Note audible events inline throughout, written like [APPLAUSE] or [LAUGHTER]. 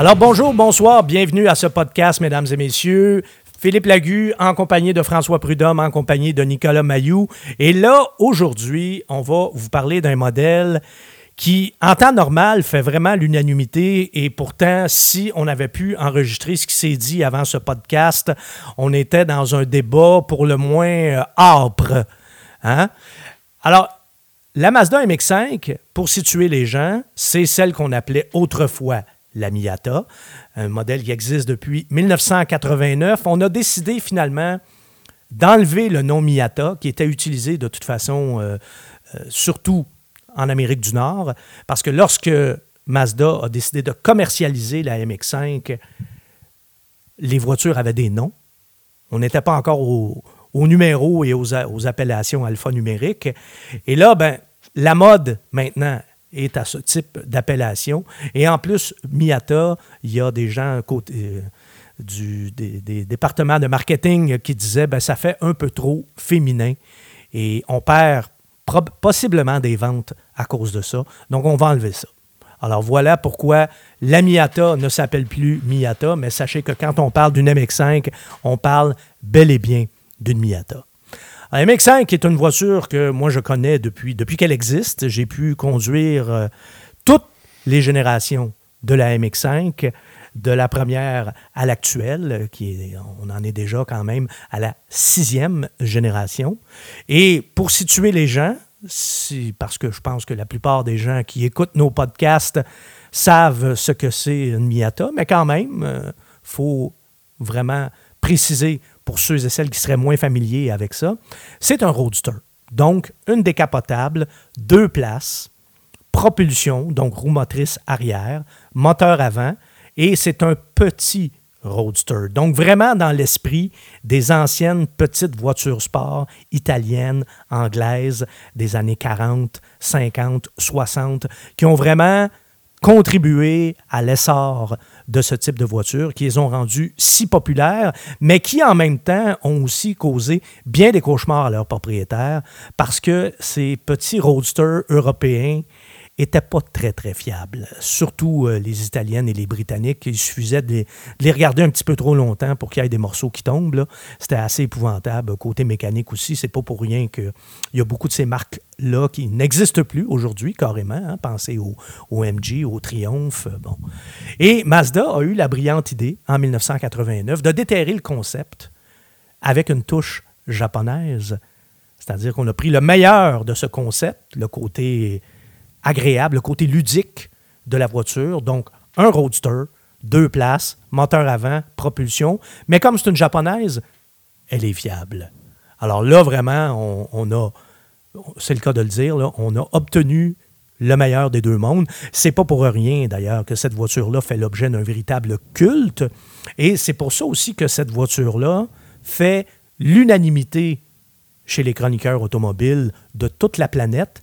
Alors bonjour, bonsoir, bienvenue à ce podcast, mesdames et messieurs. Philippe Lagu, en compagnie de François Prudhomme, en compagnie de Nicolas Mayou. Et là, aujourd'hui, on va vous parler d'un modèle qui, en temps normal, fait vraiment l'unanimité. Et pourtant, si on avait pu enregistrer ce qui s'est dit avant ce podcast, on était dans un débat pour le moins euh, âpre. Hein? Alors, la Mazda MX5, pour situer les gens, c'est celle qu'on appelait autrefois la Miata, un modèle qui existe depuis 1989. On a décidé finalement d'enlever le nom Miata, qui était utilisé de toute façon, euh, euh, surtout en Amérique du Nord, parce que lorsque Mazda a décidé de commercialiser la MX5, les voitures avaient des noms. On n'était pas encore au, numéro et aux, aux, appellations alphanumériques. Et là, ben, la mode maintenant est à ce type d'appellation. Et en plus, Miata, il y a des gens euh, du, des, départements de marketing qui disaient ben, ça fait un peu trop féminin et on perd possiblement des ventes à cause de ça. Donc, on va enlever ça. Alors voilà pourquoi la Miata ne s'appelle plus Miata, mais sachez que quand on parle d'une MX5, on parle bel et bien d'une Miata. La MX5 est une voiture que moi je connais depuis, depuis qu'elle existe. J'ai pu conduire euh, toutes les générations de la MX5, de la première à l'actuelle, qui on en est déjà quand même à la sixième génération. Et pour situer les gens, parce que je pense que la plupart des gens qui écoutent nos podcasts savent ce que c'est une Miata, mais quand même, il euh, faut vraiment préciser pour ceux et celles qui seraient moins familiers avec ça, c'est un roadster. Donc, une décapotable, deux places, propulsion, donc roue motrice arrière, moteur avant, et c'est un petit roadster. Donc, vraiment dans l'esprit des anciennes petites voitures sport italiennes, anglaises des années 40, 50, 60, qui ont vraiment contribué à l'essor de ce type de voitures, qui les ont rendues si populaires, mais qui en même temps ont aussi causé bien des cauchemars à leurs propriétaires parce que ces petits roadsters européens n'étaient pas très, très fiables. Surtout euh, les Italiennes et les Britanniques. Il suffisait de les, regarder un petit peu trop longtemps pour qu'il y ait des morceaux qui tombent. C'était assez épouvantable. Côté mécanique aussi, c'est pas pour rien qu'il y a beaucoup de ces marques-là qui n'existent plus aujourd'hui, carrément. Hein. Pensez au, au, MG, au Triumph. Euh. Et Mazda a eu la brillante idée, en 1989, de déterrer le concept avec une touche japonaise. C'est-à-dire qu'on a pris le meilleur de ce concept, le côté agréable, le côté ludique de la voiture. Donc, un roadster, deux places, moteur avant, propulsion. Mais comme c'est une japonaise, elle est fiable. Alors là, vraiment, on, a, c'est le cas de le dire, on a obtenu le meilleur des deux mondes. C'est pas pour rien, d'ailleurs, que cette voiture-là fait l'objet d'un véritable culte. Et c'est pour ça aussi que cette voiture-là fait l'unanimité chez les chroniqueurs automobiles de toute la planète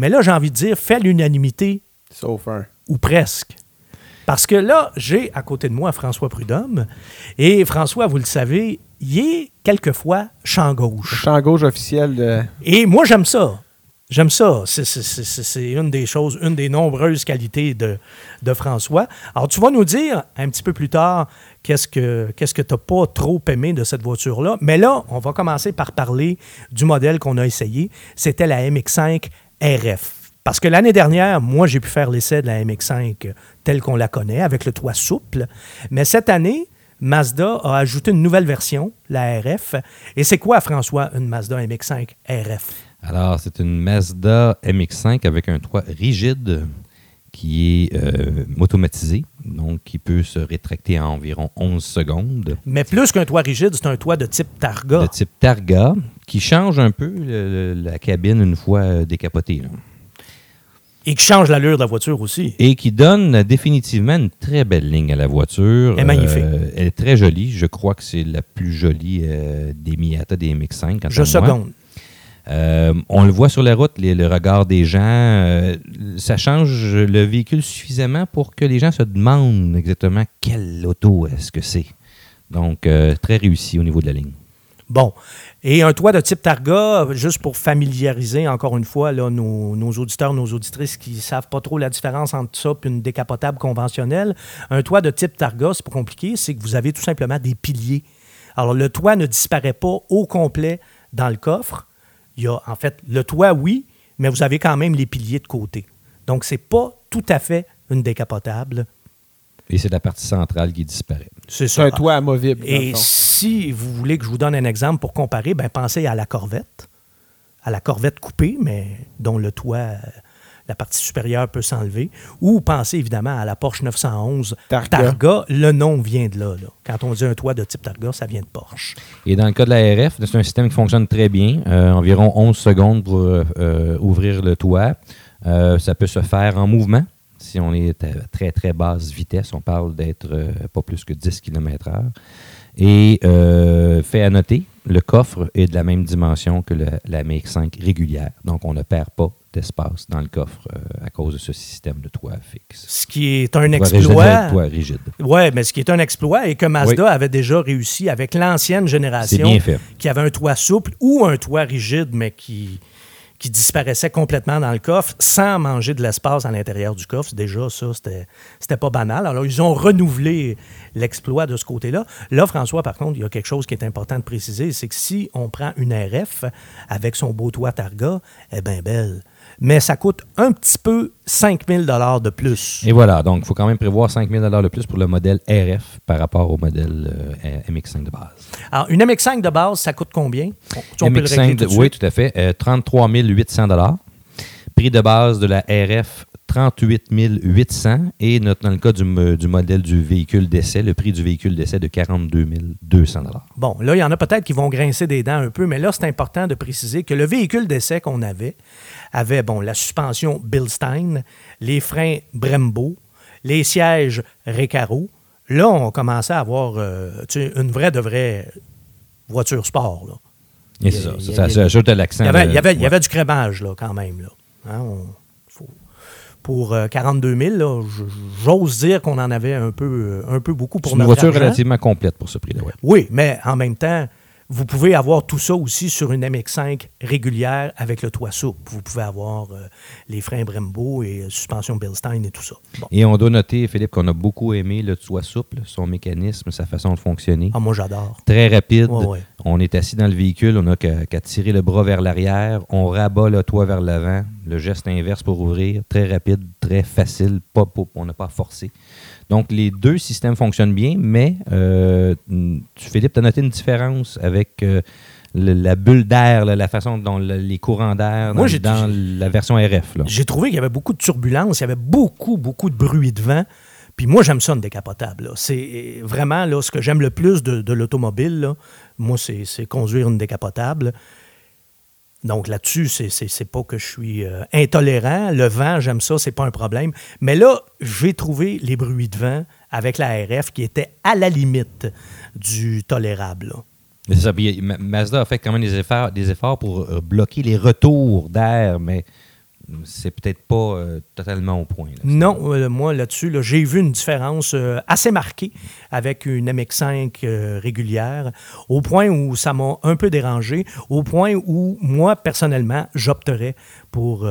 mais là, j'ai envie de dire, fait l'unanimité. Sauf un. Ou presque. Parce que là, j'ai à côté de moi François Prudhomme. Et François, vous le savez, il est quelquefois champ gauche. Champ gauche officiel de. Et moi, j'aime ça. J'aime ça. C'est une des choses, une des nombreuses qualités de, de, François. Alors, tu vas nous dire un petit peu plus tard qu'est-ce que qu'est-ce que tu n'as pas trop aimé de cette voiture-là. Mais là, on va commencer par parler du modèle qu'on a essayé. C'était la MX5 RF. Parce que l'année dernière, moi, j'ai pu faire l'essai de la MX5 telle qu'on la connaît, avec le toit souple. Mais cette année, Mazda a ajouté une nouvelle version, la RF. Et c'est quoi, François, une Mazda MX5 RF? Alors, c'est une Mazda MX5 avec un toit rigide qui est euh, automatisé, donc qui peut se rétracter en environ 11 secondes. Mais plus qu'un toit rigide, c'est un toit de type Targa. De type Targa, qui change un peu la cabine une fois euh, décapotée. Et qui change l'allure de la voiture aussi. Et qui donne définitivement une très belle ligne à la voiture. Elle est magnifique. Euh, elle est très jolie. Je crois que c'est la plus jolie des Miata des MX5. Je seconde. Euh, on le voit sur la route, le regard des gens. Euh, ça change le véhicule suffisamment pour que les gens se demandent exactement quelle auto est-ce que c'est. Donc, euh, très réussi au niveau de la ligne. Bon. Et un toit de type Targa, juste pour familiariser encore une fois nos auditeurs, nos auditrices qui ne savent pas trop la différence entre ça et une décapotable conventionnelle, un toit de type Targa, c'est pas compliqué, c'est que vous avez tout simplement des piliers. Alors, le toit ne disparaît pas au complet dans le coffre. Il y a, en fait, le toit, oui, mais vous avez quand même les piliers de côté. Donc, c'est pas tout à fait une décapotable. Et c'est la partie centrale qui disparaît. C'est C'est un toit amovible. Et si vous voulez que je vous donne un exemple pour comparer, ben pensez à la Corvette, à la Corvette coupée, mais dont le toit, euh, la partie supérieure peut s'enlever. Ou pensez évidemment à la Porsche 911 Targa. Targa. Le nom vient de là, là. Quand on dit un toit de type Targa, ça vient de Porsche. Et dans le cas de la RF, c'est un système qui fonctionne très bien. Euh, environ 11 secondes pour euh, euh, ouvrir le toit. Euh, ça peut se faire en mouvement. Si on est à très, très basse vitesse, on parle d'être euh, pas plus que 10 km/h. Et euh, fait à noter, le coffre est de la même dimension que le- la MX5 régulière. Donc, on ne perd pas d'espace dans le coffre euh, à cause de ce système de toit fixe. Ce qui est un exploit. rigide, toit rigide. Oui, mais ce qui est un exploit et que Mazda Oui. avait déjà réussi avec l'ancienne génération bien fait. qui avait un toit souple ou un toit rigide, mais qui, qui disparaissait complètement dans le coffre sans manger de l'espace à l'intérieur du coffre. Déjà, ça, c'était pas banal. Alors, ils ont renouvelé l'exploit de ce côté-là. Là, François, par contre, il y a quelque chose qui est important de préciser, c'est que si on prend une RF avec son beau toit Targa, eh bien, belle. Mais ça coûte un petit peu 5000 dollars de plus. Et voilà, donc il faut quand même prévoir 5 000 de plus pour le modèle RF par rapport au modèle euh, MX5 de base. Alors, une MX5 de base, ça coûte combien? On, on peut le MX5, régler de- tout de oui, suite. tout à fait. euh, 33 800 Prix de base de la RF, 38 800 Et notre- dans le cas du, mo- du modèle du véhicule d'essai, le prix du véhicule d'essai de 42 200 Bon, là, il y en a peut-être qui vont grincer des dents un peu, mais là, c'est important de préciser que le véhicule d'essai qu'on avait avait, bon, la suspension Bilstein, les freins Brembo, les sièges Recaro. Là, on commençait à avoir euh, une vraie de vraie voiture sport. Là. Et c'est Il ça, il ça, ça, il ajoute l'accent. Il y avait, ouais. du crémage, là, quand même. Là. Hein, on- pour euh, 42 000, là, j'ose dire qu'on en avait un peu, euh, un peu beaucoup C'est pour une notre voiture argent. relativement complète pour ce prix-là. ouais. Oui, mais en même temps, vous pouvez avoir tout ça aussi sur une MX5 régulière avec le toit souple. Vous pouvez avoir euh, les freins Brembo et euh, suspension Bilstein et tout ça. Bon. Et on doit noter, Philippe, qu'on a beaucoup aimé le toit souple, son mécanisme, sa façon de fonctionner. Ah, moi, j'adore. Très rapide. Ouais, ouais. On est assis dans le véhicule, on n'a qu'à tirer le bras vers l'arrière, on rabat le toit vers l'avant, le geste inverse pour ouvrir, très rapide, très facile, pas, pas- on n'a pas à forcer. Donc les deux systèmes fonctionnent bien, mais euh, tu, Philippe, tu as noté une différence avec euh, le- la bulle d'air, la façon dont le- les courants d'air dans, la version RF. J'ai trouvé qu'il y avait beaucoup de turbulences, il y avait beaucoup, beaucoup de bruit de vent. Puis moi, j'aime ça, une décapotable. C'est euh, vraiment là, ce que j'aime le plus de, de l'automobile. Moi, c'est c'est conduire une décapotable. Donc là-dessus, c'est- pas que je suis euh, intolérant. Le vent, j'aime ça, c'est pas un problème. Mais là, j'ai trouvé les bruits de vent avec la RF qui étaient à la limite du tolérable. là. Ça, Mazda a fait quand même des efforts, des efforts pour euh, bloquer les retours d'air, mais c'est peut-être pas euh, totalement au point. là. Non, euh, moi là-dessus, là, j'ai vu une différence euh, assez marquée avec une MX5 euh, régulière, au point où ça m'a un peu dérangé, au point où moi, personnellement, j'opterais pour,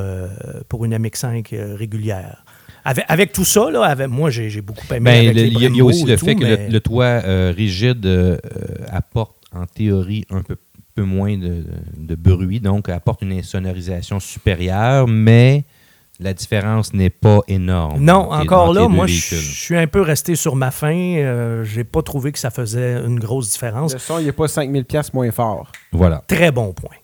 pour une MX5 euh, régulière. Avec, avec tout ça, là, avec, moi, j'ai beaucoup aimé. Ben, il y, a- aussi le tout, fait que mais- le, le toit rigide apporte en théorie un peu, peu moins de, de bruit, donc apporte une insonorisation supérieure, mais la différence n'est pas énorme. Non, encore là, moi, je suis un peu resté sur ma faim. Euh, j'ai pas trouvé que ça faisait une grosse différence. Le son, il n'est pas 5000 pièces moins fort. Voilà. Très bon point.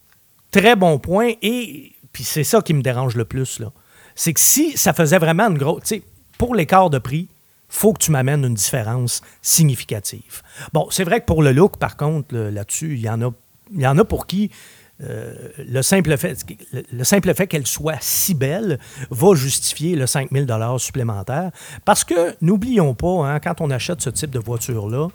Très bon point. Et puis c'est ça qui me dérange le plus. là. C'est que si ça faisait vraiment une grosse. Tu sais, pour l'écart de prix, faut que tu m'amènes une différence significative. Bon, c'est vrai que pour le look, par contre, là- là-dessus, il y en a, il y en a pour qui. euh, le simple fait, le, le simple fait qu'elle soit si belle va justifier le 5000 dollars supplémentaire. Parce que, n'oublions pas, hein, quand on achète ce type de voiture-là,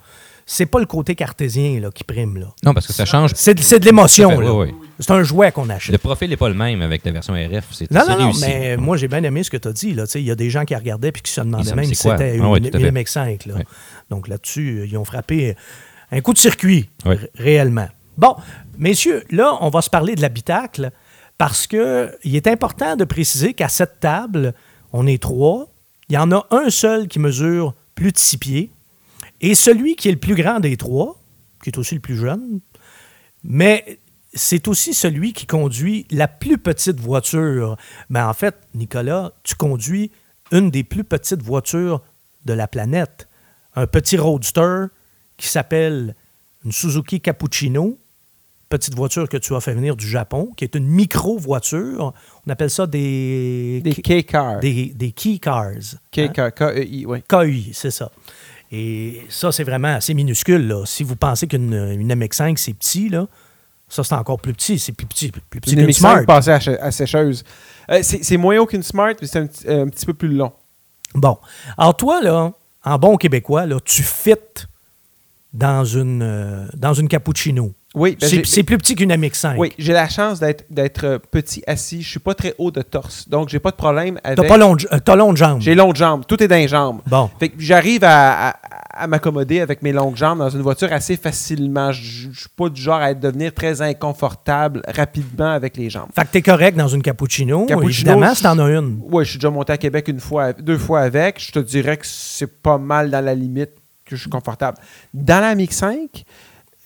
c'est pas le côté cartésien là, qui prime. Là. Non, parce que ça change. C'est de, c'est de l'émotion. Oui, oui. C'est un jouet qu'on achète. Le profil n'est pas le même avec la version RF. C'est Non, non, non, réussi. mais moi, j'ai bien aimé ce que tu as dit. Il y a des gens qui regardaient et qui se demandaient même si c'était Ah une, oui, tout à une fait. MX5. là. Donc là-dessus, ils ont frappé un coup de circuit, Oui. réellement. Bon, messieurs, là, on va se parler de l'habitacle parce que il est important de préciser qu'à cette table, on est trois. Il y en a un seul qui mesure plus de six pieds et celui qui est le plus grand des trois, qui est aussi le plus jeune, mais c'est aussi celui qui conduit la plus petite voiture. Mais en fait, Nicolas, tu conduis une des plus petites voitures de la planète. Un petit roadster qui s'appelle une Suzuki Cappuccino, petite voiture que tu as fait venir du Japon, qui est une micro-voiture. On appelle ça des... Des K-Cars. Des, des key cars. K-Car, K-E-I, oui. KI, c'est ça. Et ça, c'est vraiment assez minuscule. Là. Si vous pensez qu'une une MX5, c'est petit, là, ça, c'est encore plus petit. C'est plus petit, plus petit Une qu'une MX5 Smart. passée à, à sécheuse. Euh, c'est c'est moins haut qu'une Smart, mais c'est un, petit- un petit peu plus long. Bon. Alors, toi, là, en bon québécois, là, tu fites dans une, euh, dans une cappuccino. Oui, ben, C'est plus petit qu'une MX5. oui, j'ai la chance d'être euh, petit assis. Je suis pas très haut de torse, donc j'ai pas de problème avec. T'as pas long, euh, t'as long de jambes. J'ai longues jambes. Tout est dans les jambes. Bon. Fait que j'arrive à, à- à m'accommoder avec mes longues jambes dans une voiture assez facilement. Je je suis pas du genre à devenir très inconfortable rapidement avec les jambes. Fait que t'es correct dans une cappuccino. Cappuccino, évidemment, si t'en as une. Oui, je suis déjà monté à Québec une fois, deux fois avec. Je te dirais que c'est pas mal dans la limite que je suis confortable. Dans la Mix 5,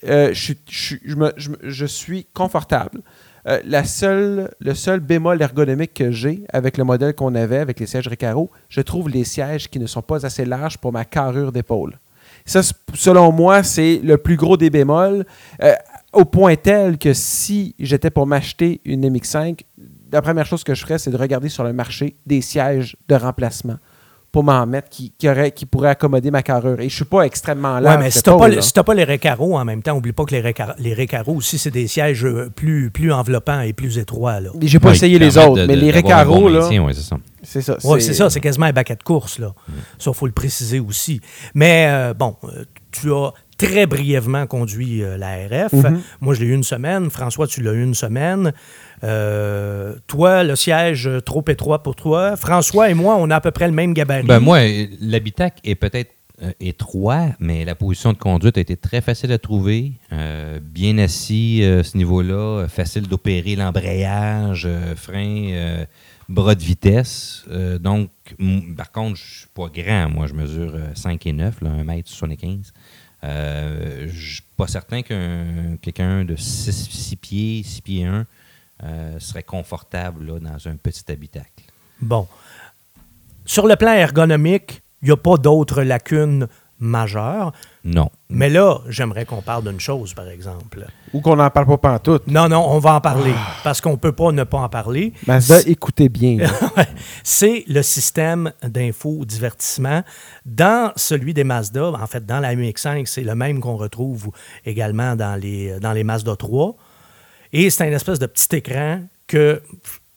euh, je, je je me- je suis confortable. Euh, la seule, le seul bémol ergonomique que j'ai avec le modèle qu'on avait, avec les sièges Recaro, je trouve les sièges qui ne sont pas assez larges pour ma carrure d'épaule. Ça, selon moi, c'est le plus gros des bémols, euh, au point tel que si j'étais pour m'acheter une MX5, la première chose que je ferais, c'est de regarder sur le marché des sièges de remplacement pour m'en mettre qui, qui, aurait- qui pourraient accommoder ma carrure. Et je suis pas extrêmement large. Mais si d'épaule, t'as pas, si pas les récaros en même temps, oublie pas que les, récar- les récaros aussi, c'est des sièges euh, plus, plus enveloppants et plus étroits. J'ai pas Ouais, essayé les autres, de- mais de- les là, ouais, c'est ça. c'est ça. Oui, c'est ça, c'est quasiment un baquet de course. Là. Ça, il faut le préciser aussi. Mais euh, bon, euh, tu as très brièvement conduit euh, la RF. Mhm. Moi, je l'ai eu une semaine. François, tu l'as eu une semaine. Euh, toi, le siège euh, trop étroit pour toi. François et moi, on a à peu près le même gabarit. Ben moi, l'habitacle est peut-être euh, étroit, mais la position de conduite a été très facile à trouver. Euh, bien assis euh, à ce niveau-là, facile d'opérer l'embrayage, euh, frein, euh, bras de vitesse. Euh, donc, m- par contre, je suis pas grand. Moi, je mesure euh, 5 et 9, là, 1 mètre 75. Euh, je suis pas certain qu'un quelqu'un de 6, pieds, 6 pieds 1 euh, serait confortable là, dans un petit habitacle. Bon. Sur le plan ergonomique, il n'y a pas d'autres lacunes majeures. Non. Mais là, j'aimerais qu'on parle d'une chose, par exemple. Ou qu'on n'en parle pas pantoute. Non, non, on va en parler. Parce qu'on ne peut pas ne pas en parler. Mazda, écoutez bien. [LAUGHS] c'est le système d'infodivertissement. Dans celui des Mazda, en fait, dans la MX5, c'est le même qu'on retrouve également dans les, dans les Mazda 3. Et c'est un espèce de petit écran que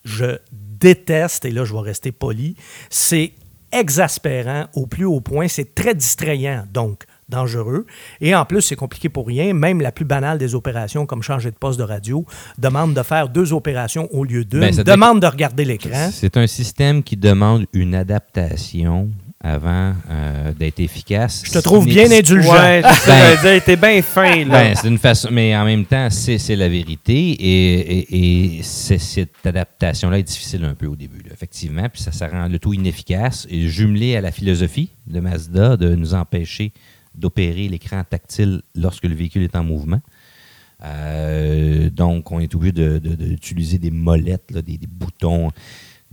je déteste, et là, je vais rester poli. C'est exaspérant au plus haut point. C'est très distrayant, donc dangereux. Et en plus, c'est compliqué pour rien. Même la plus banale des opérations, comme changer de poste de radio, demande de faire deux opérations au lieu d'une, Ben, demande de regarder l'écran. C'est un système qui demande une adaptation avant euh, d'être efficace. Je te trouve bien indulgent. Ouais, Ben- t'es bien fin, là. [LAUGHS] Ben, c'est une façon, mais en même temps, c'est la vérité et, et- et c'est- cette adaptation-là est difficile un peu au début, là, effectivement, puis ça, ça rend le tout inefficace et jumelé à la philosophie de Mazda de nous empêcher d'opérer l'écran tactile lorsque le véhicule est en mouvement. Euh, donc, on est obligé de- de- de- d'utiliser des molettes, là, des, des boutons.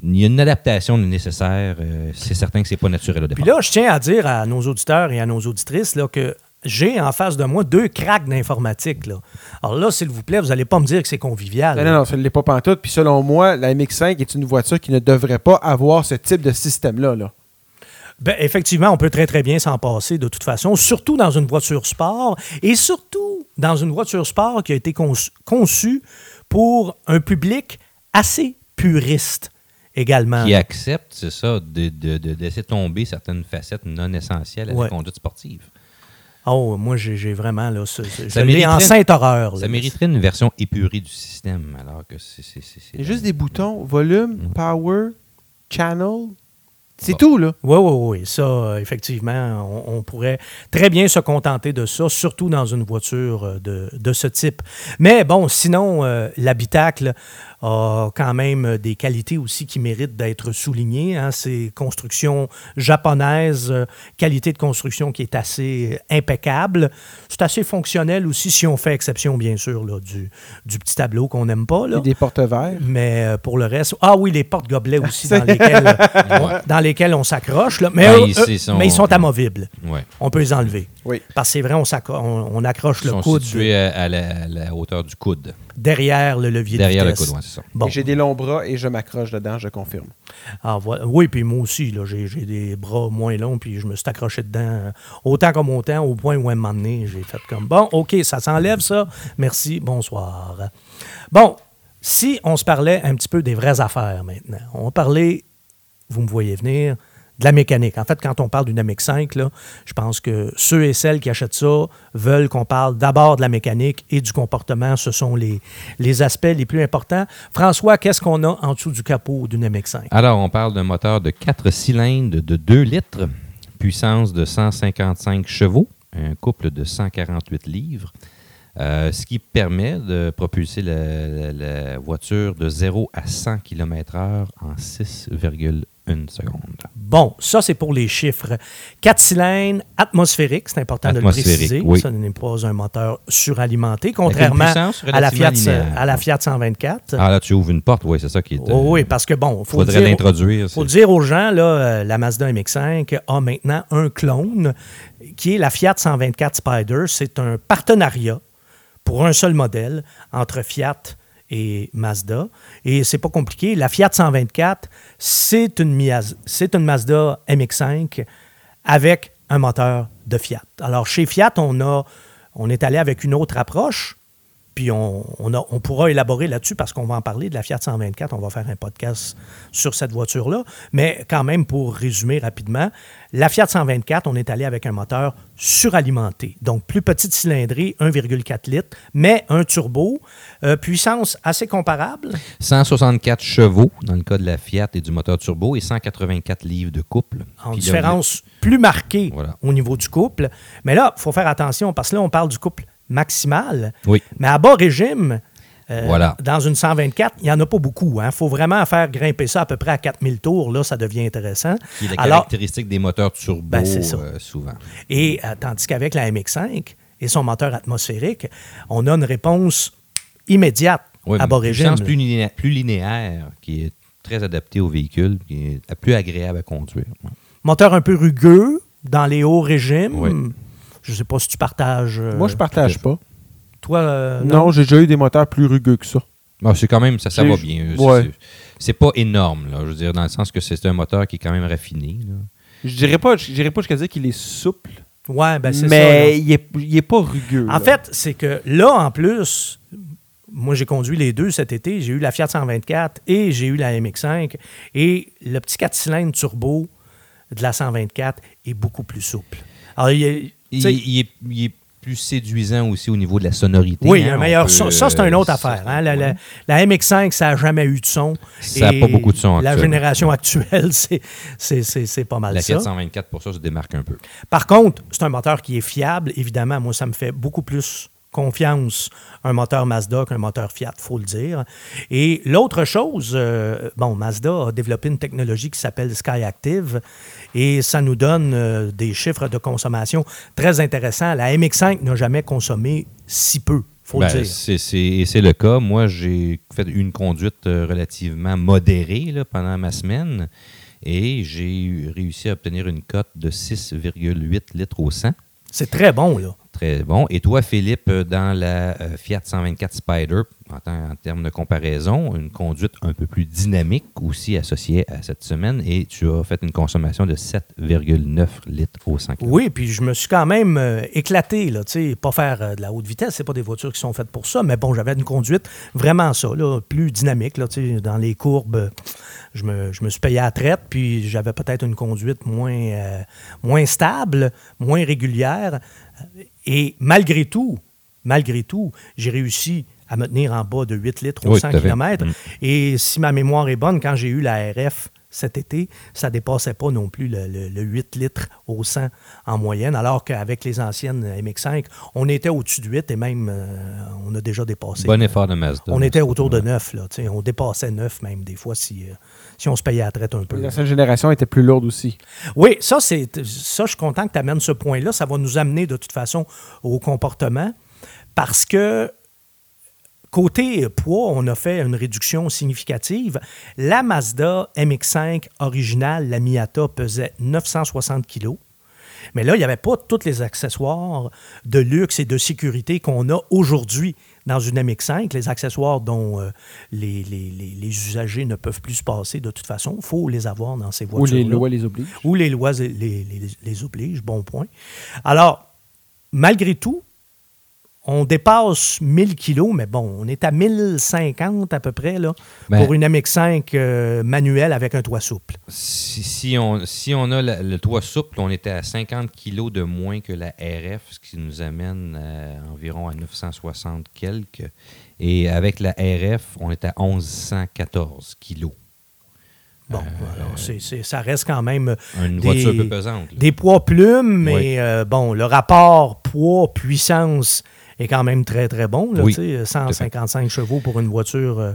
Il y a une adaptation nécessaire. euh, c'est certain que c'est pas naturel au Puis départ. là, je tiens à dire à nos auditeurs et à nos auditrices là, que j'ai en face de moi deux cracks d'informatique. là. Alors là, s'il vous plaît, vous n'allez pas me dire que c'est convivial. Non, là. non, non, ça ne l'est pas pantoute. Puis selon moi, la MX5 est une voiture qui ne devrait pas avoir ce type de système-là. Là. Ben, effectivement, on peut très, très bien s'en passer de toute façon, surtout dans une voiture sport et surtout dans une voiture sport qui a été conçu- conçue pour un public assez puriste également. qui accepte, c'est ça, de, de- de laisser tomber certaines facettes non essentielles à Ouais. la conduite sportive. Oh, moi, j'ai vraiment, là, ce- ce- je Ça l'ai en sainte horreur. là. Ça mériterait une version épurée du système, alors que c'est... juste des boutons volume, Mm. power, channel, C'est Bon. tout, là. Oui, oui, oui. Ça, euh, effectivement, on, on pourrait très bien se contenter de ça, surtout dans une voiture euh, de, de ce type. Mais bon, sinon, euh, l'habitacle a quand même des qualités aussi qui méritent d'être soulignées. hein. C'est construction japonaise, euh, qualité de construction qui est assez impeccable. C'est assez fonctionnel aussi, si on fait exception, bien sûr, là, du, du petit tableau qu'on n'aime pas. Là. Et des portes verts. Mais euh, pour le reste, ah oui, les portes-gobelets [LAUGHS] aussi dans lesquels, Ouais. dans lesquels on s'accroche. Mais, Ah, eux- ils- eux- sont- mais ils sont amovibles. Ouais. On peut les enlever. Oui. Parce que c'est vrai, on, on, on accroche Ils le sont coude situés à, à la, à la hauteur du coude. Derrière le levier Derrière de le vitesse. coude, ouais, c'est ça. Bon. J'ai des longs bras et je m'accroche dedans, je confirme. Ah, voilà. Oui, puis moi aussi, là, j'ai, j'ai des bras moins longs, puis je me suis accroché dedans euh, autant comme autant, au point où à un moment donné, j'ai fait comme bon, OK, ça s'enlève ça. Merci, bonsoir. Bon, si on se parlait un petit peu des vraies affaires maintenant, on va parler, vous me voyez venir, de la mécanique. En fait, quand on parle d'une MX5, là, je pense que ceux et celles qui achètent ça veulent qu'on parle d'abord de la mécanique et du comportement. Ce sont les, aspects les plus importants. François, qu'est-ce qu'on a en dessous du capot d'une MX5? Alors, on parle d'un moteur de 4 cylindres de 2 litres, puissance de 155 chevaux, un couple de 148 livres, euh, ce qui permet de propulser la, voiture de 0 à 100 km/h en 6,1 secondes. Bon, ça, c'est pour les chiffres. 4 cylindres, atmosphérique, c'est important de le préciser. oui. Ça n'est pas un moteur suralimenté, contrairement à la, Fiat, linéaire. à la Fiat 124. Ah là, tu ouvres une porte, oui, c'est ça qui est... euh, Oh oui, parce que bon, il faut faudrait dire, l'introduire. faut dire aux gens, là, euh, la Mazda MX-5 a maintenant un clone qui est la Fiat 124 Spider. C'est un partenariat pour un seul modèle entre Fiat et Mazda. Et c'est pas compliqué. La Fiat 124, c'est une, Mazda MX-5 avec un moteur de Fiat. Alors, chez Fiat, on est allé avec une autre approche. Puis on, on, a- on pourra élaborer là-dessus parce qu'on va en parler de la Fiat 124. On va faire un podcast sur cette voiture-là. Mais quand même, pour résumer rapidement, la Fiat 124, on est allé avec un moteur suralimenté. Donc, plus petite cylindrée, 1,4 litres, mais un turbo. euh, puissance assez comparable. 164 chevaux dans le cas de la Fiat et du moteur turbo et 184 livres de couple. En Puis là, différence plus marquée Voilà. au niveau du couple. Mais là, il faut faire attention parce que là, on parle du couple maximal. Oui. Mais à bas régime, euh, Voilà. dans une 124, il n'y en a pas beaucoup. Il faut vraiment faire grimper ça à peu près à 4000 tours. Là, ça devient intéressant. Qui est la Alors, caractéristique des moteurs turbo Ben, euh, souvent. et euh, tandis qu'avec la MX5 et son moteur atmosphérique, on a une réponse immédiate Oui, à bas une régime. puissance plus linéaire, plus linéaire, qui est très adaptée au véhicule, qui est plus agréable à conduire. Moteur un peu rugueux dans les hauts régimes. Oui. Je ne sais pas si tu partages. euh, Moi, je partage pas. Toi, euh, non, j'ai déjà eu des moteurs plus rugueux que ça. Ah, c'est quand même, ça, ça va bien. C'est- ouais. c'est- C'est pas énorme, là, je veux dire, dans le sens que c'est un moteur qui est quand même raffiné. là. Je dirais pas, je dirais pas jusqu'à dire qu'il est souple, Ouais, ben c'est ça. mais il, est, il est pas rugueux. En là. fait, c'est que là, en plus, moi, j'ai conduit les deux cet été. J'ai eu la Fiat 124 et j'ai eu la MX5. Et le petit 4 cylindres turbo de la 124 est beaucoup plus souple. Alors, il y Il, est, il est plus séduisant aussi au niveau de la sonorité. oui, hein, un on meilleur peut, son. Ça, c'est une autre euh, affaire. hein. La, la- ouais. la MX5, ça n'a jamais eu de son. Ça n'a pas beaucoup de son La génération actuelle, [LAUGHS] c'est- pas mal La ça. Fiat 124, pour ça, se démarque un peu. Par contre, c'est un moteur qui est fiable. Évidemment, moi, ça me fait beaucoup plus confiance un moteur Mazda qu'un moteur Fiat, faut le dire. Et l'autre chose, euh, bon, Mazda a développé une technologie qui s'appelle Skyactiv et ça nous donne euh, des chiffres de consommation très intéressants. La MX5 n'a jamais consommé si peu, faut Ben, le dire. c'est- C'est et c'est le cas. Moi, j'ai fait une conduite euh, relativement modérée là, pendant ma semaine et j'ai réussi à obtenir une cote de 6,8 litres au 100. C'est très bon, là. Bon. Et toi, Philippe, dans la euh, Fiat 124 Spider, en, termes de comparaison, une conduite un peu plus dynamique aussi associée à cette semaine et tu as fait une consommation de 7,9 litres au 100 km. Oui, puis je me suis quand même euh, éclaté, là, pas faire euh, de la haute vitesse, c'est pas des voitures qui sont faites pour ça, mais bon, j'avais une conduite vraiment ça, là, plus dynamique, là, dans les courbes, je me, je me suis payé à traite, puis j'avais peut-être une conduite moins, moins stable, moins régulière, et malgré tout, malgré tout, j'ai réussi à me tenir en bas de 8 litres au Oui, 100 tout à fait. km, Mm. et si ma mémoire est bonne, quand j'ai eu la RF cet été, ça dépassait pas non plus le, le- le 8 litres au 100 en moyenne, alors qu'avec les anciennes MX5, on était au-dessus de 8 et même euh, on a déjà dépassé. Bon effort de Mazda. On était autour de 9, là, tu sais, on dépassait 9 même des fois si, euh, si on se payait à la traite un peu. L'ancienne génération était plus lourde aussi. Oui, ça, c'est ça, je suis content que tu amènes ce point-là. Ça va nous amener de toute façon au comportement parce que côté poids, on a fait une réduction significative. La Mazda MX5 originale, la Miata, pesait 960 kg. Mais là, il n'y avait pas tous les accessoires de luxe et de sécurité qu'on a aujourd'hui dans une MX5, les accessoires dont euh, les, les- les- les usagers ne peuvent plus se passer de toute façon. Il faut les avoir dans ces Ou voitures. les lois les obligent. Ou les lois les obligent, bon point. Alors, malgré tout, on dépasse 1000 kilos, mais bon, on est à 1050 à peu près là, Ben- pour une MX5 euh, manuelle avec un toit souple. Si, si on, si on a la- le toit souple, on était à 50 kg de moins que la RF, ce qui nous amène à environ à 960 quelques. Et avec la RF, on est à 1114 kg. Bon, alors, c'est- c'est- ça reste quand même Une Des- voiture peu pesante. des poids plumes, mais Oui. euh, bon, le rapport poids-puissance est quand même très, très bon. Là, Oui, tu sais, 155 chevaux pour une voiture euh,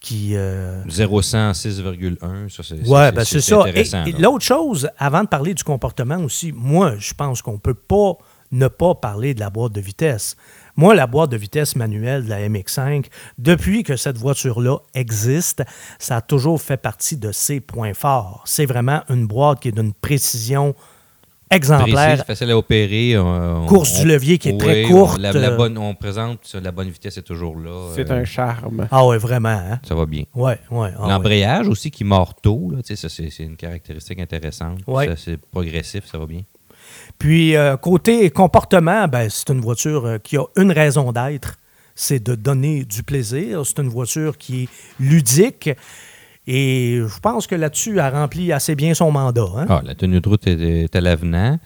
qui... euh, 0-100, 6,1. Ça, c'est Oui, ben c'est ça. Et, et l'autre chose, avant de parler du comportement aussi, moi, je pense qu'on ne peut pas ne pas parler de la boîte de vitesse. Moi, la boîte de vitesse manuelle de la MX5, depuis que cette voiture-là existe, ça a toujours fait partie de ses points forts. C'est vraiment une boîte qui est d'une précision exemplaire. Précise, facile à opérer. on- Course on- du levier qui est très courte. On, la, la euh. bonne, on présente la bonne vitesse est toujours là. C'est euh, un charme. Ah ouais, vraiment. Hein? Ça va bien. Ouais, ouais. ah ouais. L'embrayage aussi qui mord tôt, là, tu sais, ça c'est c'est une caractéristique intéressante. Ouais. C'est progressif, ça va bien. Puis, euh, côté comportement, ben, c'est une voiture euh, qui a une raison d'être, c'est de donner du plaisir. C'est une voiture qui est ludique. Et je pense que là-dessus, elle a rempli assez bien son mandat. hein. Ah, la tenue de route est, à l'avenant.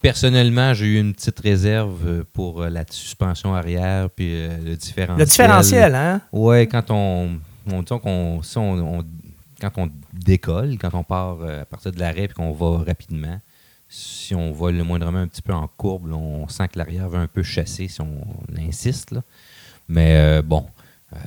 Personnellement, j'ai eu une petite réserve euh, pour euh, la suspension arrière puis euh, le différentiel. Le différentiel, hein? Oui, quand on, on, disons qu'on- si on- on- quand on décolle, quand on part à partir de l'arrêt et qu'on va rapidement, si on va le moindrement un petit peu en courbe, là, on sent que l'arrière va un peu chasser si on, insiste. là. Mais euh, bon,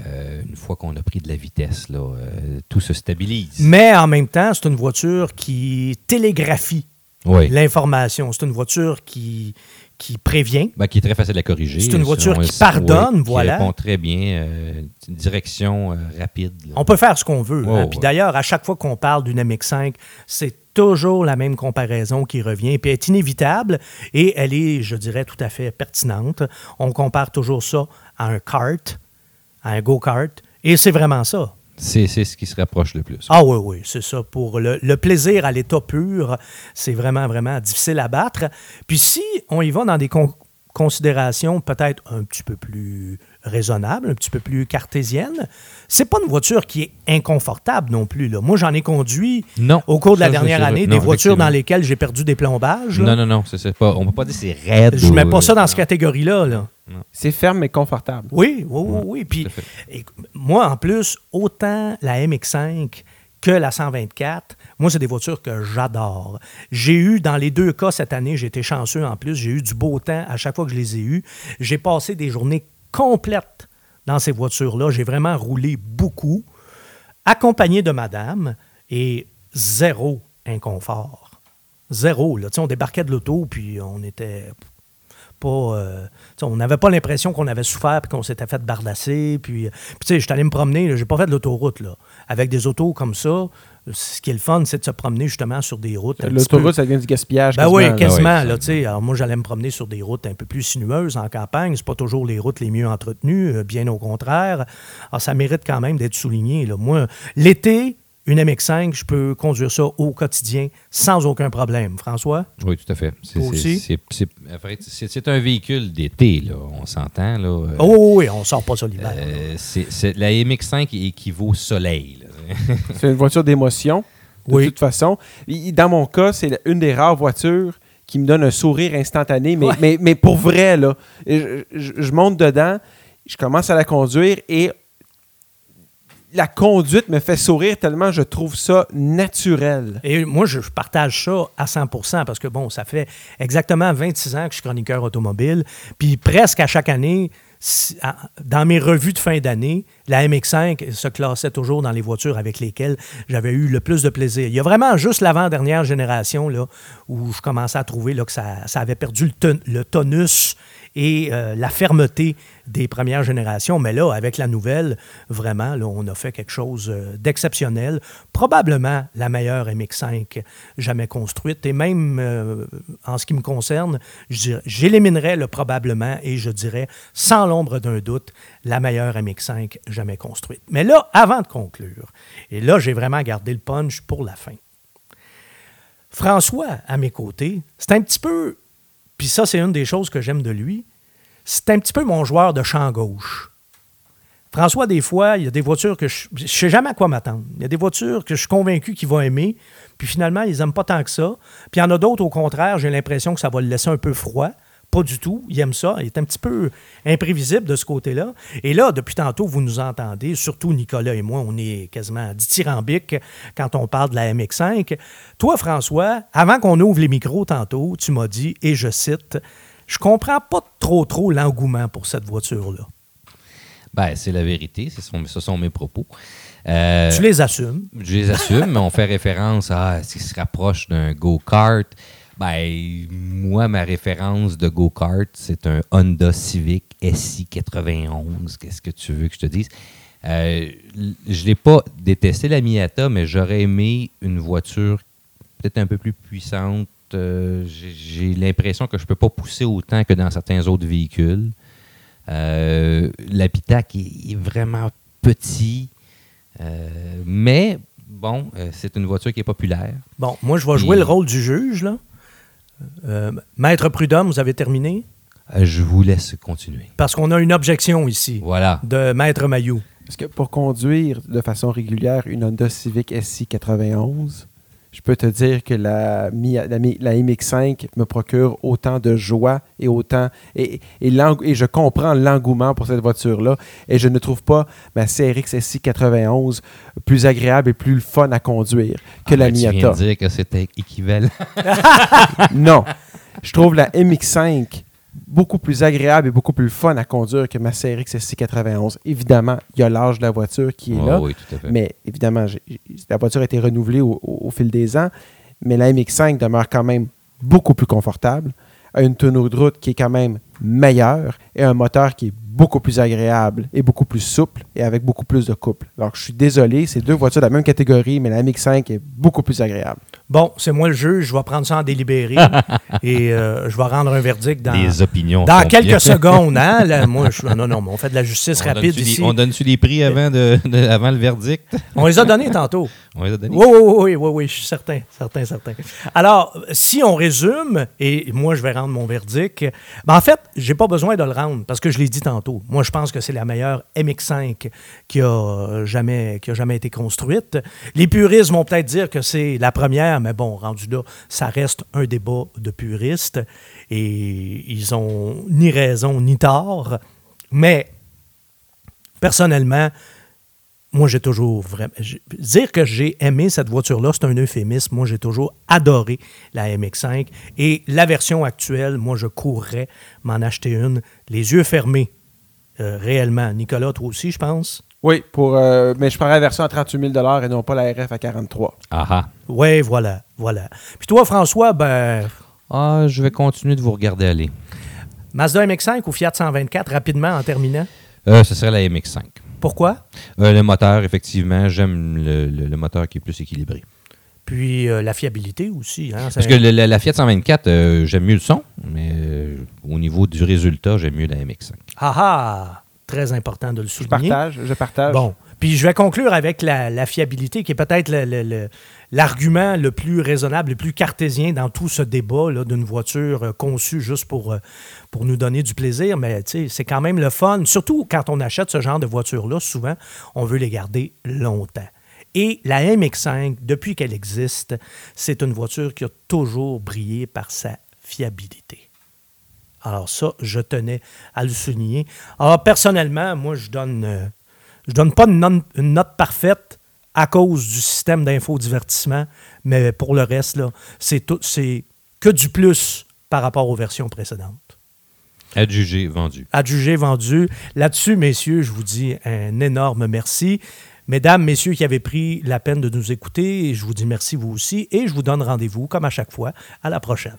euh, une fois qu'on a pris de la vitesse, là, euh, tout se stabilise. Mais en même temps, c'est une voiture qui télégraphie oui. l'information. C'est une voiture qui, qui prévient. Ben, qui est très facile à corriger. C'est une voiture qui pardonne, oui, voilà. Qui répond très bien. euh, une direction euh, rapide. là. On peut faire ce qu'on veut. Oh, hein. Puis d'ailleurs, à chaque fois qu'on parle d'une MX5, c'est toujours la même comparaison qui revient, puis elle est inévitable et elle est, je dirais, tout à fait pertinente. On compare toujours ça à un kart, à un go-kart, et c'est vraiment ça. C'est ce qui se rapproche le plus. Ah oui, oui, c'est ça. Pour le, le plaisir à l'état pur, c'est vraiment, vraiment difficile à battre. Puis si on y va dans des con- considérations peut-être un petit peu plus raisonnables, un petit peu plus cartésiennes, c'est pas une voiture qui est inconfortable non plus. Là. Moi, j'en ai conduit Non. au cours de la Ça, dernière année Non, des voitures dans lesquelles j'ai perdu des plombages. là. Non, non, non. c'est- pas, on ne peut pas dire que c'est raide. Je mets ou- pas ça dans non. cette catégorie-là. Là. C'est ferme mais confortable. Oui, oui, oui, oui. Puis, et- moi, en plus, autant la MX5 que la 124, moi, c'est des voitures que j'adore. J'ai eu, dans les deux cas cette année, j'ai été chanceux en plus, j'ai eu du beau temps à chaque fois que je les ai eus. J'ai passé des journées complètes dans ces voitures-là. J'ai vraiment roulé beaucoup, accompagné de madame, et zéro inconfort. Zéro. Là. On débarquait de l'auto, puis on était pas. euh, on n'avait pas l'impression qu'on avait souffert puis qu'on s'était fait bardasser. Puis, euh, puis tu sais, je suis allé me promener, j'ai pas fait de l'autoroute. Avec des autos comme ça, ce qui est le fun, c'est de se promener justement sur des routes. L'autoroute, ça devient du gaspillage. ben oui, quasiment, là. ouais, alors moi, j'allais me promener sur des routes un peu plus sinueuses en campagne. C'est pas toujours les routes les mieux entretenues, euh, bien au contraire. Alors, ça mérite quand même d'être souligné. Là. Moi, l'été, une MX5, je peux conduire ça au quotidien sans aucun problème. François? Oui, tout à fait. C'est- un véhicule d'été, là. On s'entend, là. Euh, Oh oui, on sort pas ça l'hiver. euh, la MX5 équivaut soleil. là. C'est une voiture d'émotion, de Oui. toute façon. Dans mon cas, c'est une des rares voitures qui me donne un sourire instantané, mais, Ouais. mais, mais pour vrai, là. Je, je- je monte dedans, je commence à la conduire et la conduite me fait sourire tellement je trouve ça naturel. Et moi, je je partage ça à 100 parce que, bon, ça fait exactement 26 ans que je suis chroniqueur automobile. Puis presque à chaque année, dans mes revues de fin d'année, la MX5 se classait toujours dans les voitures avec lesquelles j'avais eu le plus de plaisir. Il y a vraiment juste l'avant-dernière génération là, où je commençais à trouver là, que ça, ça avait perdu le, ton- le tonus et euh, la fermeté des premières générations. Mais là, avec la nouvelle, vraiment, là, on a fait quelque chose euh, d'exceptionnel. Probablement la meilleure MX5 jamais construite. Et même euh, en ce qui me concerne, j'éliminerais le probablement et je dirais, sans l'ombre d'un doute, la meilleure MX5 jamais construite. Mais là, avant de conclure, et là, j'ai vraiment gardé le punch pour la fin. François, à mes côtés, c'est un petit peu, puis ça, c'est une des choses que j'aime de lui, c'est un petit peu mon joueur de champ gauche. François, des fois, il y a des voitures que je ne sais jamais à quoi m'attendre. Il y a des voitures que je suis convaincu qu'il va aimer, puis finalement, ils n'aiment pas tant que ça. Puis il y en a d'autres, au contraire, j'ai l'impression que ça va le laisser un peu froid. Pas du tout. Il aime ça. Il est un petit peu imprévisible de ce côté-là. Et là, depuis tantôt, vous nous entendez, surtout Nicolas et moi, on est quasiment dithyrambique quand on parle de la MX5. Toi, François, avant qu'on ouvre les micros tantôt, tu m'as dit, et je cite, je comprends pas trop trop l'engouement pour cette voiture-là. Ben, c'est la vérité, ce sont, ce sont mes propos. Euh, Tu les assumes. Je les assume, mais on fait référence à ce qui se rapproche d'un go-kart. Ben, moi, ma référence de go-kart, c'est un Honda Civic SI 91. Qu'est-ce que tu veux que je te dise? Euh, je ne l'ai pas détesté, la Miata, mais j'aurais aimé une voiture peut-être un peu plus puissante. Euh, j'ai- l'impression que je ne peux pas pousser autant que dans certains autres véhicules. Euh, L'habitacle est, est vraiment petit. Euh, mais, bon, c'est une voiture qui est populaire. Bon, moi, je vais jouer le rôle du juge, là. Euh, Maître Prudhomme, vous avez terminé? Euh, je vous laisse continuer. Parce qu'on a une objection ici Voilà. de Maître Mayou. Parce que pour conduire de façon régulière une Honda Civic SI 91, je peux te dire que la, la, la MX5 me procure autant de joie et autant. Et, et, et je comprends l'engouement pour cette voiture-là. Et je ne trouve pas ma CRX SI 91 plus agréable et plus fun à conduire que Ah, la ben, Tu viens Miata. de dire que c'était équivalent. [LAUGHS] Non. Je trouve la MX5 beaucoup plus agréable et beaucoup plus fun à conduire que ma CRX SC91. Évidemment, il y a l'âge de la voiture qui est Oh, là. oui, tout à fait. Mais évidemment, la voiture a été renouvelée au, au- au fil des ans. Mais la MX5 demeure quand même beaucoup plus confortable, a une tenue de route qui est quand même meilleure et un moteur qui est beaucoup plus agréable et beaucoup plus souple et avec beaucoup plus de couple. Alors, je suis désolé, c'est deux voitures de la même catégorie, mais la MX5 est beaucoup plus agréable. Bon, c'est moi le juge, je vais prendre ça en délibéré [LAUGHS] et euh, je vais rendre un verdict dans, Les opinions. dans font quelques secondes. [LAUGHS] Hein? Là, moi, je, non, non, mais on fait de la justice On rapide des- on donne-tu des prix avant, de, de- avant le verdict? On les a donnés tantôt. [LAUGHS] On les a donnés? Oui, oui, oui, oui, oui, oui, je suis certain, certain, certain. Alors, si on résume, et moi, je vais rendre mon verdict, ben, en fait, j'ai pas besoin de le rendre parce que je l'ai dit tantôt. Moi, je pense que c'est la meilleure MX5 qui a jamais, qui a jamais été construite. Les puristes vont peut-être dire que c'est la première, mais bon, rendu là, ça reste un débat de puristes et ils ont ni raison ni tort. Mais personnellement, moi, j'ai toujours vraiment. Dire que j'ai aimé cette voiture-là, c'est un euphémisme. Moi, j'ai toujours adoré la MX5. Et la version actuelle, moi, je courrais m'en acheter une, les yeux fermés, euh, réellement. Nicolas, toi aussi, je pense? Oui, pour, euh, mais je prendrais la version à 38 000 et non pas la RF à 43 Ah ah. Oui, voilà, voilà. Puis toi, François, ben, Ah, je vais continuer de vous regarder aller. Mazda MX5 ou Fiat 124, rapidement, en terminant? Euh, ce serait la MX5. Pourquoi? Euh, le moteur, effectivement, j'aime le, le- le moteur qui est plus équilibré. Puis euh, la fiabilité aussi. Hein, Parce que le- la, la Fiat 124, euh, j'aime mieux le son, mais euh, au niveau du résultat, j'aime mieux la MX5. Ah ah! Très important de le Je souligner. partage, je partage. Bon. Puis je vais conclure avec la, la fiabilité, qui est peut-être le- le- le- l'argument le, plus raisonnable, le plus cartésien dans tout ce débat là, d'une voiture euh, conçue juste pour, euh, pour nous donner du plaisir. Mais tu sais, c'est quand même le fun. Surtout quand on achète ce genre de voiture-là, souvent, on veut les garder longtemps. Et la MX5, depuis qu'elle existe, c'est une voiture qui a toujours brillé par sa fiabilité. Alors ça, je tenais à le souligner. Alors personnellement, moi, je donne, euh, Je donne pas une, non- une note parfaite à cause du système d'infodivertissement, mais pour le reste, là, c'est tout- c'est que du plus par rapport aux versions précédentes. Adjugé, vendu. Adjugé, vendu. Là-dessus, messieurs, je vous dis un énorme merci. Mesdames, messieurs qui avez pris la peine de nous écouter, je vous dis merci vous aussi et je vous donne rendez-vous, comme à chaque fois, à la prochaine.